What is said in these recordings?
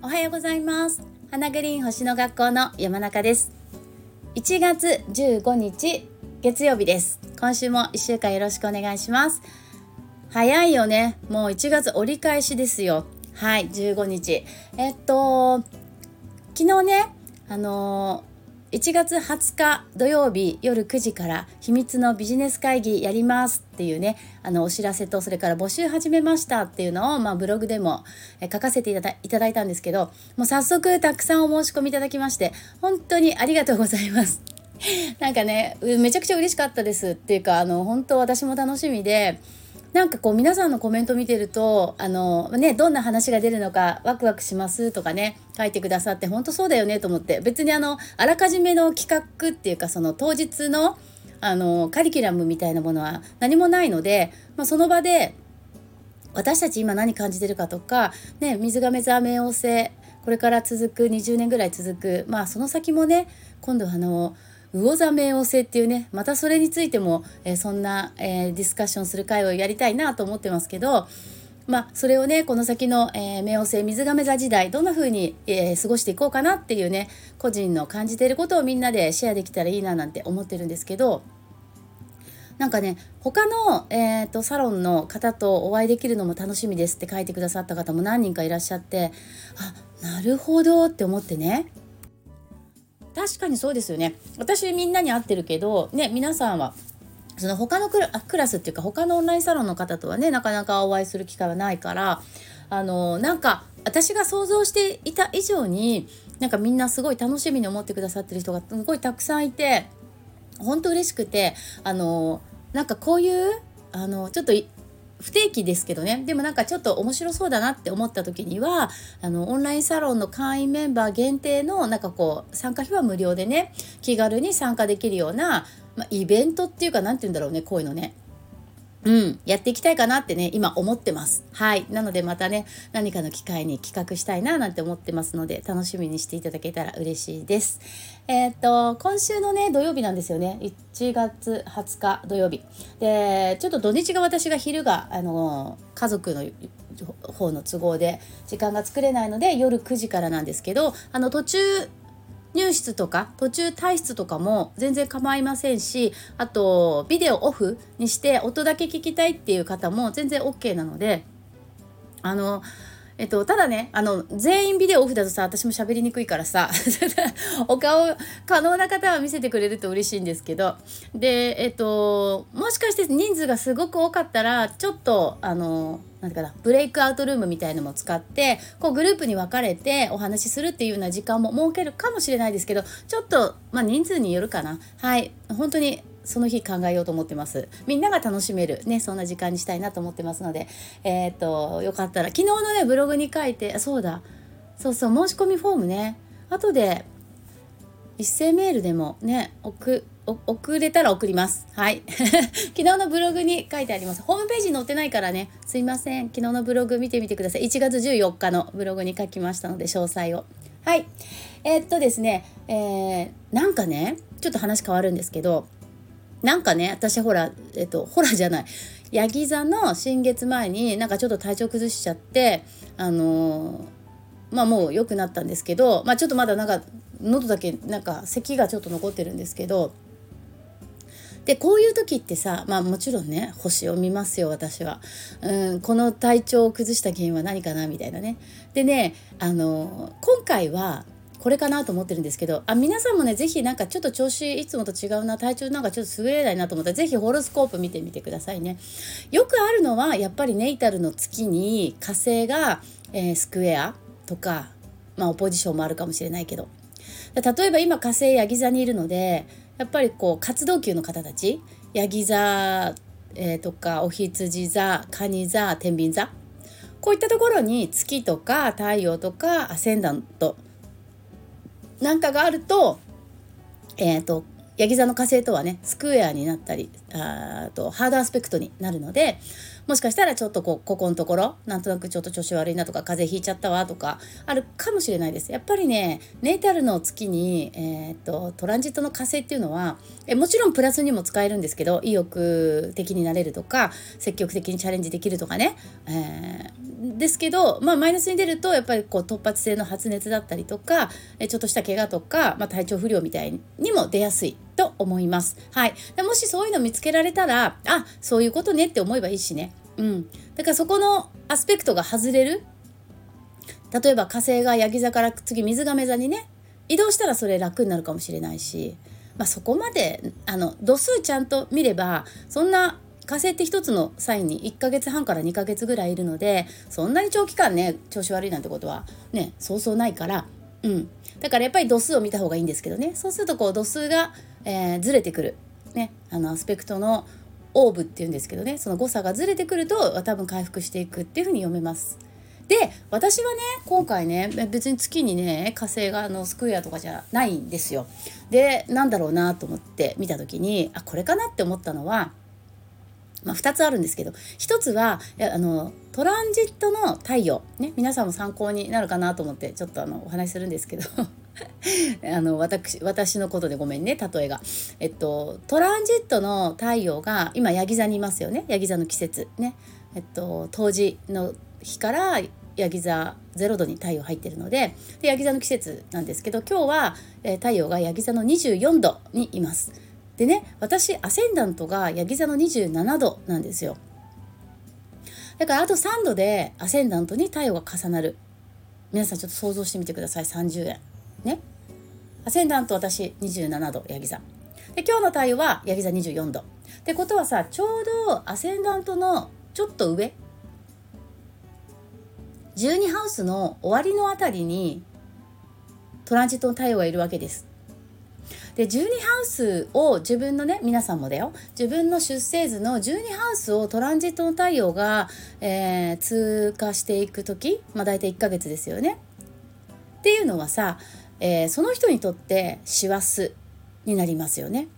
おはようございます。花グリーン星の学校の山中です。1月15日月曜日です。今週も1週間よろしくお願いします。早いよね。もう1月折り返しですよ。はい15日。えっと昨日ねあの1月20日土曜日夜9時から秘密のビジネス会議やりますっていうねあのお知らせとそれから募集始めましたっていうのを、まあ、ブログでも書かせていただいただいたんですけどもう早速たくさんお申し込みいただきまして本当にありがとうございます。なんかねめちゃくちゃ嬉しかったですっていうかあの本当私も楽しみでなんかこう皆さんのコメント見てるとあのねどんな話が出るのかワクワクしますとかね書いてくださって本当そうだよねと思って別にあのあらかじめの企画っていうかその当日のあのカリキュラムみたいなものは何もないので、まあ、その場で私たち今何感じてるかとか、ね、水亀座冥王星これから続く20年ぐらい続くまあその先もね今度あの魚座冥王星っていうねまたそれについても、え、そんな、え、ディスカッションする会をやりたいなと思ってますけどまあ、それをねこの先の、えー、冥王星水亀座時代どんな風に、えー、過ごしていこうかなっていうね個人の感じていることをみんなでシェアできたらいいななんて思ってるんですけどなんかね他の、えーと、サロンの方とお会いできるのも楽しみですって書いてくださった方も何人かいらっしゃってあなるほどって思ってね確かにそうですよね。私みんなに会ってるけどね皆さんはその他のクラスっていうか他のオンラインサロンの方とはねなかなかお会いする機会はないからあのなんか私が想像していた以上になんかみんなすごい楽しみに思ってくださってる人がすごいたくさんいて本当嬉しくてあのなんかこういうあのちょっと不定期ですけどね。でもなんかちょっと面白そうだなって思った時にはあのオンラインサロンの会員メンバー限定のなんかこう参加費は無料でね気軽に参加できるような、まあ、イベントっていうか何て言うんだろうねこういうのね。うん、やっていきたいかなってね今思ってます。はい。なのでまたね何かの機会に企画したいななんて思ってますので楽しみにしていただけたら嬉しいです。えー、っと今週のね土曜日なんですよね。1月20日土曜日。でちょっと土日が私が昼があの家族の方の都合で時間が作れないので夜9時からなんですけどあの途中入室とか途中退室とかも全然構いませんしあとビデオオフにして音だけ聞きたいっていう方も全然 OK なのであのえっと、ただねあの全員ビデオオフだとさ私も喋りにくいからさ お顔可能な方は見せてくれると嬉しいんですけどでえっともしかして人数がすごく多かったらちょっとあのなんかなブレイクアウトルームみたいのも使ってこうグループに分かれてお話しするっていうような時間も設けるかもしれないですけどちょっと、まあ、人数によるかな。はい。本当にその日考えようと思ってますみんなが楽しめるねそんな時間にしたいなと思ってますのでえっ、とよかったら昨日のねブログに書いてあそうだそうそう申し込みフォームね後で一斉メールでもね送送れたら送ります。はい。昨日のブログに書いてあります。ホームページに載ってないからね、すいません。昨日のブログ見てみてください。1月14日のブログに書きましたので、詳細を。はい。えー、っとですね、えー、なんかね、ちょっと話変わるんですけど、なんかね私ほらえっとほらじゃない。ヤギ座の新月前になんかちょっと体調崩しちゃってあのー、まあもう良くなったんですけどまあちょっとまだなんか喉だけなんか咳がちょっと残ってるんですけどでこういう時ってさまあもちろんね星を見ますよ私は、うん、この体調を崩した原因は何かなみたいなね。でねあの今回はこれかなと思ってるんですけどあ皆さんもね是非なんかちょっと調子いつもと違うな体調なんかちょっと優れないなと思ったら是非ホロスコープ見てみてくださいね。よくあるのはやっぱりネイタルの月に火星が、えー、スクエアとかまあオポジションもあるかもしれないけど。例えば今火星ヤギ座にいるのでやっぱりこう活動級の方たちヤギ座、えー、とかお羊座カニ座天秤座こういったところに月とか太陽とかアセンダントなんかがあると,、えーと、ヤギ座の火星とはねスクエアになったりあとハードアスペクトになるのでもしかしたらちょっとこここのところなんとなくちょっと調子悪いなとか風邪ひいちゃったわとかあるかもしれないです。やっぱりねネイタルの月に、えー、っとトランジットの火星っていうのはえもちろんプラスにも使えるんですけど意欲的になれるとか積極的にチャレンジできるとかね、えー、ですけど、まあ、マイナスに出るとやっぱりこう突発性の発熱だったりとかちょっとした怪我とか、まあ、体調不良みたいにも出やすい。と思います。はい、もしそういうの見つけられたらあそういうことねって思えばいいしね。うん、だからそこのアスペクトが外れる例えば火星がヤギ座から次水亀座にね移動したらそれ楽になるかもしれないし、まあ、そこまであの度数ちゃんと見ればそんな火星って一つのサインに1ヶ月半から2ヶ月ぐらいいるのでそんなに長期間ね調子悪いなんてことはねそうそうないから、うん、だからやっぱり度数を見た方がいいんですけどね。そうするとこう度数が、えー、ずれてくる、ね、あのアスペクトのオーブっていうんですけどね。その誤差がずれてくると多分回復していくっていうふうに読めます。で私はね今回ね別に月にね火星があのスクエアとかじゃないんですよ。でなんだろうなと思って見た時にあこれかなって思ったのは、まあ、2つあるんですけど。1つはあのトランジットの太陽、ね、皆さんも参考になるかなと思ってちょっとあのお話しするんですけど あの私私のことでごめんね例えが。えっとトランジットの太陽が今ヤギ座にいますよねヤギ座の季節ね。えっと冬至の日からヤギ座0度に太陽入ってるのででヤギ座の季節なんですけど今日は、え、太陽がヤギ座の24度にいます。でね私アセンダントがヤギ座の27度なんですよ。だからあと3度でアセンダントに太陽が重なる。皆さんちょっと想像してみてください。30円。ね。アセンダント私27度ヤギ座。で今日の太陽はヤギ座24度。ってことはさちょうどアセンダントのちょっと上。12ハウスの終わりのあたりにトランジットの太陽がいるわけです。で12ハウスを自分のね皆さんもだよ自分の出生図の12ハウスをトランジットの太陽が、えー、通過していく時まあ大体1ヶ月ですよね。っていうのはさ、えー、その人にとって師走になりますよね。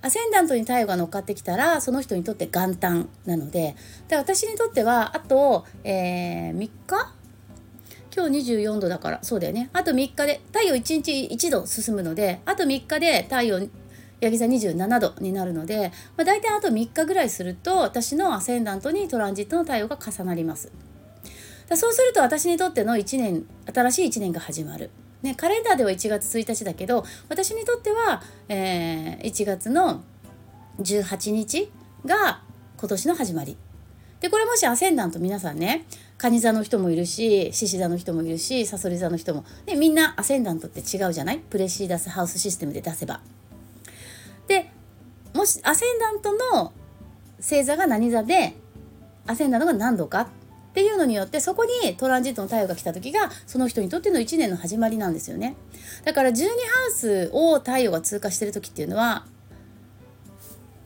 アセンダントに太陽が乗っかってきたらその人にとって元旦なのでで私にとってはあと、えー、3日？今日24度だからそうだよねあと3日で太陽1日1度進むのであと3日で太陽ヤギ座27度になるので、まあ、大体あと3日ぐらいすると私のアセンダントにトランジットの太陽が重なります。だそうすると私にとっての1年新しい1年が始まる。ね、カレンダーでは1月1日だけど私にとっては、えー、1月の18日が今年の始まり。でこれもしアセンダント皆さんね蟹座の人もいるし獅子座の人もいるしさそり座の人もでみんなアセンダントって違うじゃない？プレシーダスハウスシステムで出せば。でもしアセンダントの星座が何座でアセンダントが何度かっていうのによってそこにトランジットの太陽が来た時がその人にとっての1年の始まりなんですよね。だから12ハウスを太陽が通過してる時っていうのは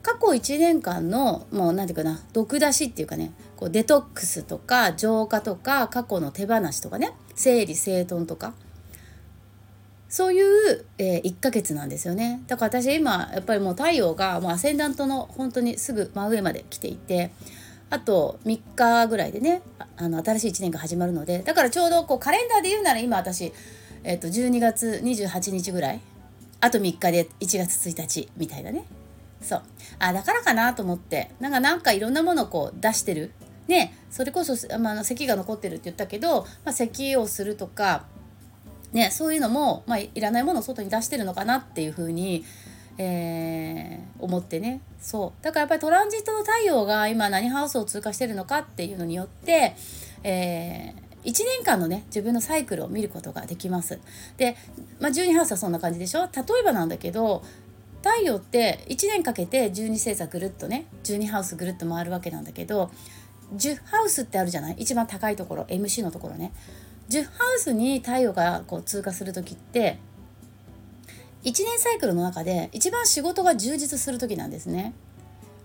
過去1年間のもう何て言うかな毒出しっていうかねこうデトックスとか浄化とか過去の手放しとかね整理整頓とか。そういう、えー、1ヶ月なんですよね。だから私今やっぱりもう太陽がもうアセンダントの本当にすぐ真上まで来ていてあと3日ぐらいでねあの新しい1年が始まるのでだからちょうどこうカレンダーで言うなら今私、えー、と12月28日ぐらい。あと3日で1月1日みたいなね。そう。あだからかなと思って。なんかなんかいろんなものをこう出してる。ねそれこそ、まあ、咳が残ってるって言ったけど、まあ、咳をするとかねそういうのも、まあ、いらないものを外に出してるのかなっていうふうに、えー、思ってね。そう。だからやっぱりトランジットの太陽が今何ハウスを通過してるのかっていうのによって、えー1年間のね自分のサイクルを見ることができます。で、まあ、12ハウスはそんな感じでしょ？例えばなんだけど太陽って1年かけて12星座ぐるっとね12ハウスぐるっと回るわけなんだけど10ハウスってあるじゃない？一番高いところ MC のところね10ハウスに太陽がこう通過する時って1年サイクルの中で一番仕事が充実する時なんですね。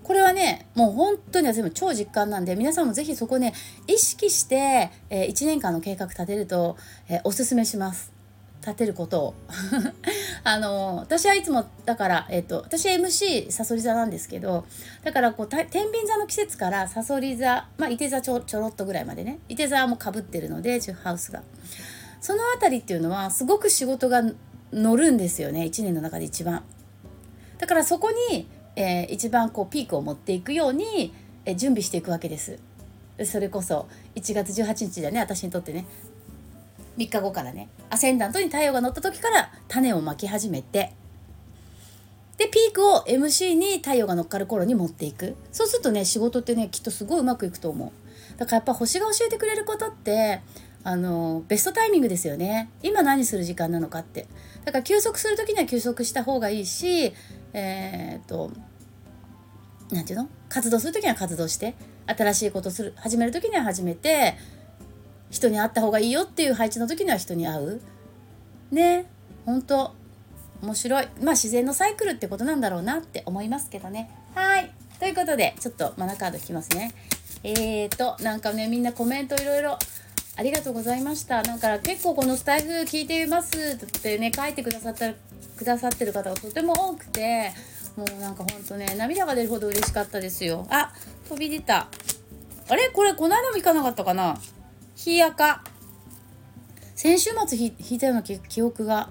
これはねもう本当に私も超実感なんで皆さんも是非そこね意識して、えー、1年間の計画立てると、えー、おすすめします。立てることを。あの私はいつもだから、えっと、私 MC さそり座なんですけどだからこう天秤座の季節からさそり座まあいて座ちょちょろっとぐらいまでねいて座もかぶってるのでハウスが。その辺りっていうのはすごく仕事が乗るんですよね1年の中で一番。だからそこに、えー、一番こうピークを持っていくように、えー、準備していくわけです。それこそ1月18日だね私にとってね。3日後からねアセンダントに太陽が乗った時から種をまき始めてでピークを MC に太陽が乗っかる頃に持っていく。そうするとね仕事ってねきっとすごいうまくいくと思う。だからやっぱ星が教えてくれることってあのベストタイミングですよね。今何する時間なのかって。だから休息する時には休息した方がいいしえー、っと何て言うの？活動する時には活動して新しいことする始める時には始めて人に会った方がいいよっていう配置の時には人に会う。ね。本当。面白い。まあ自然のサイクルってことなんだろうなって思いますけどね。はい。ということでちょっとマナカード引きますね。えーとなんかねみんなコメントいろいろありがとうございました。なんか結構このスタイフ聞いていますってね書いてくださったくださってる方がとても多くてもうなんかほんとね涙が出るほど嬉しかったですよ。あ飛び出た。あれ？これこの間も行かなかったかな？日赤先週末引いたような記憶が。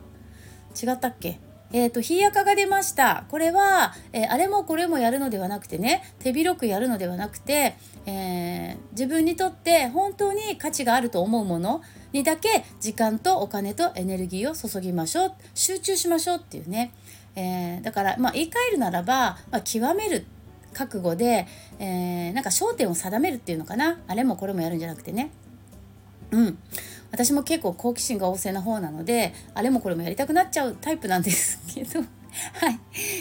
違ったっけ？えーと、日赤が出ました。これは、えー、あれもこれもやるのではなくてね手広くやるのではなくて、えー、自分にとって本当に価値があると思うものにだけ時間とお金とエネルギーを注ぎましょう。集中しましょうっていうね、え、だから、まあ、言い換えるならば、まあ、極める覚悟で、えなんか焦点を定めるっていうのかな。あれもこれもやるんじゃなくてね。うん。私も結構好奇心が旺盛な方なのであれもこれもやりたくなっちゃうタイプなんですけど。はい。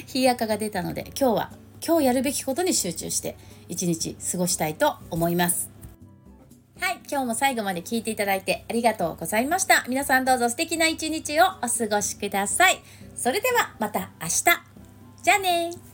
日赤が出たので今日は今日やるべきことに集中して一日過ごしたいと思います。はい。今日も最後まで聞いていただいてありがとうございました。皆さんどうぞ素敵な一日をお過ごしください。それではまた明日。じゃあね